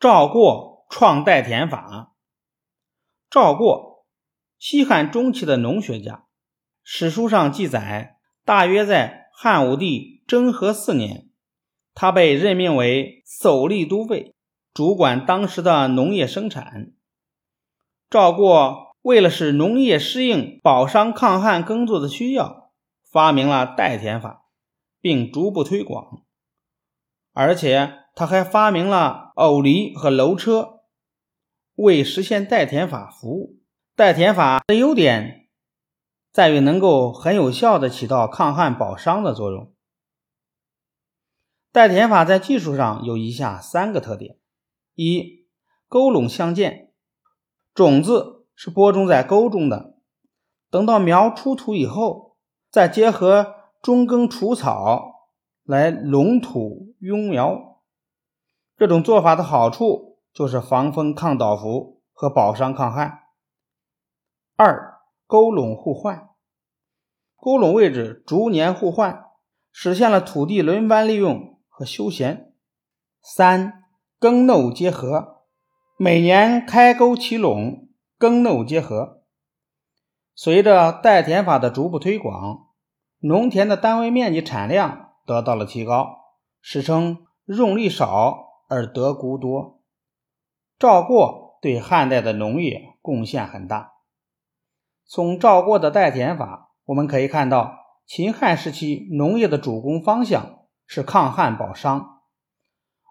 赵过创代田法。赵过，西汉中期的农学家，史书上记载，大约在汉武帝征和四年，他被任命为守吏都尉，主管当时的农业生产。赵过为了使农业适应保墒抗旱耕作的需要，发明了代田法，并逐步推广，而且。他还发明了偶犁和楼车，为实现代田法服务。代田法的优点在于能够很有效地起到抗旱保墒的作用。代田法在技术上有以下三个特点：一、沟垄相间，种子是播种在沟中的，等到苗出土以后，再结合中耕除草来垄土拥苗。这种做法的好处就是防风抗倒伏和保墒抗旱。二、沟垄互换，沟垄位置逐年互换，实现了土地轮番利用和休闲。三、耕耨结合，每年开沟起垄，耕耨结合。随着代田法的逐步推广，农田的单位面积产量得到了提高，史称用力少。而得谷多，赵过对汉代的农业贡献很大。从赵过的代田法，我们可以看到，秦汉时期农业的主攻方向是抗旱保墒。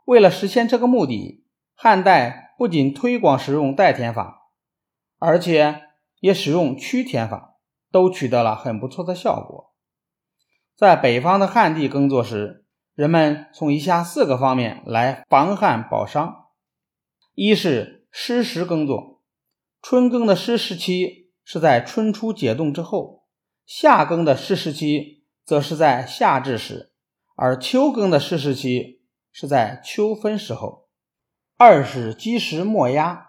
为了实现这个目的，汉代不仅推广使用代田法，而且也使用曲田法，都取得了很不错的效果。在北方的旱地耕作时，人们从以下四个方面来防旱保墒：一是湿时耕作，春耕的湿时期是在春初解冻之后，夏耕的湿时期则是在夏至时，而秋耕的湿时期是在秋分时候；二是积实莫压，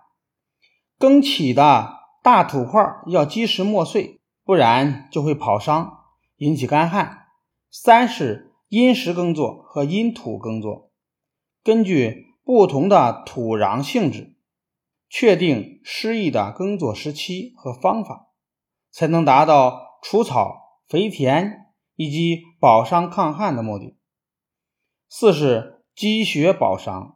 耕起的大土块要积实莫碎，不然就会跑伤，引起干旱；三是。因时耕作和因土耕作，根据不同的土壤性质，确定适宜的耕作时期和方法，才能达到除草、肥田以及保墒抗旱的目的。四是积雪保墒，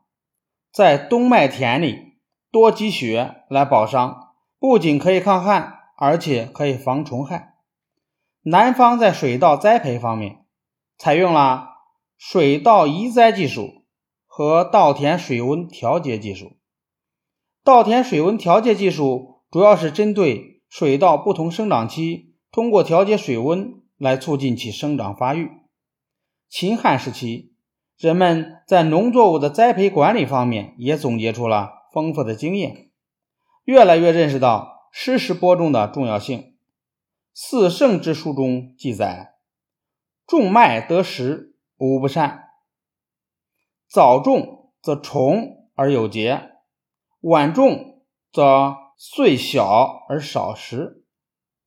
在冬麦田里多积雪来保墒，不仅可以抗旱，而且可以防虫害。南方在水稻栽培方面。采用了水稻移栽技术和稻田水温调节技术。稻田水温调节技术主要是针对水稻不同生长期，通过调节水温来促进其生长发育。秦汉时期，人们在农作物的栽培管理方面也总结出了丰富的经验，越来越认识到适时播种的重要性。《四圣之书》中记载。种麦得时无不善，早种则重而有节，晚种则穗小而少时，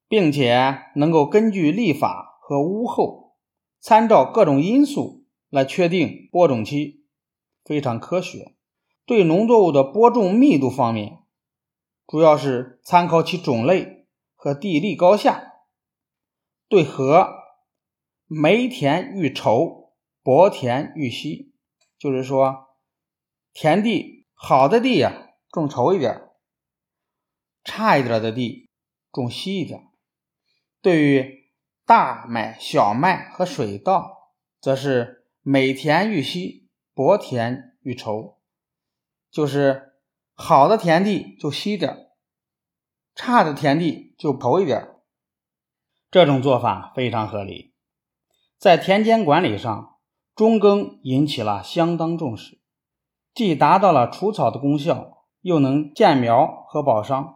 并且能够根据历法和屋后，参照各种因素来确定播种期，非常科学。对农作物的播种密度方面，主要是参考其种类和地利高下。对禾。梅田愈稠，薄田愈稀，就是说，田地好的地呀，种稠一点；差一点的地，种稀一点。对于大麦、小麦和水稻，则是每田愈稀，薄田愈稠，就是好的田地就稀点，差的田地就稠一点。这种做法非常合理。在田间管理上，中耕引起了相当重视，既达到了除草的功效，又能建苗和保墒。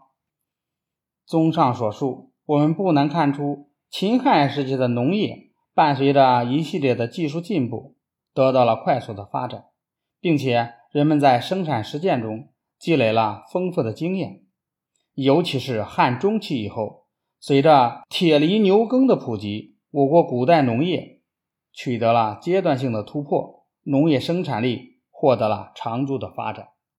综上所述，我们不难看出，秦汉时期的农业伴随着一系列的技术进步，得到了快速的发展，并且人们在生产实践中积累了丰富的经验。尤其是汉中期以后，随着铁犁牛耕的普及。我国古代农业取得了阶段性的突破，农业生产力获得了长足的发展。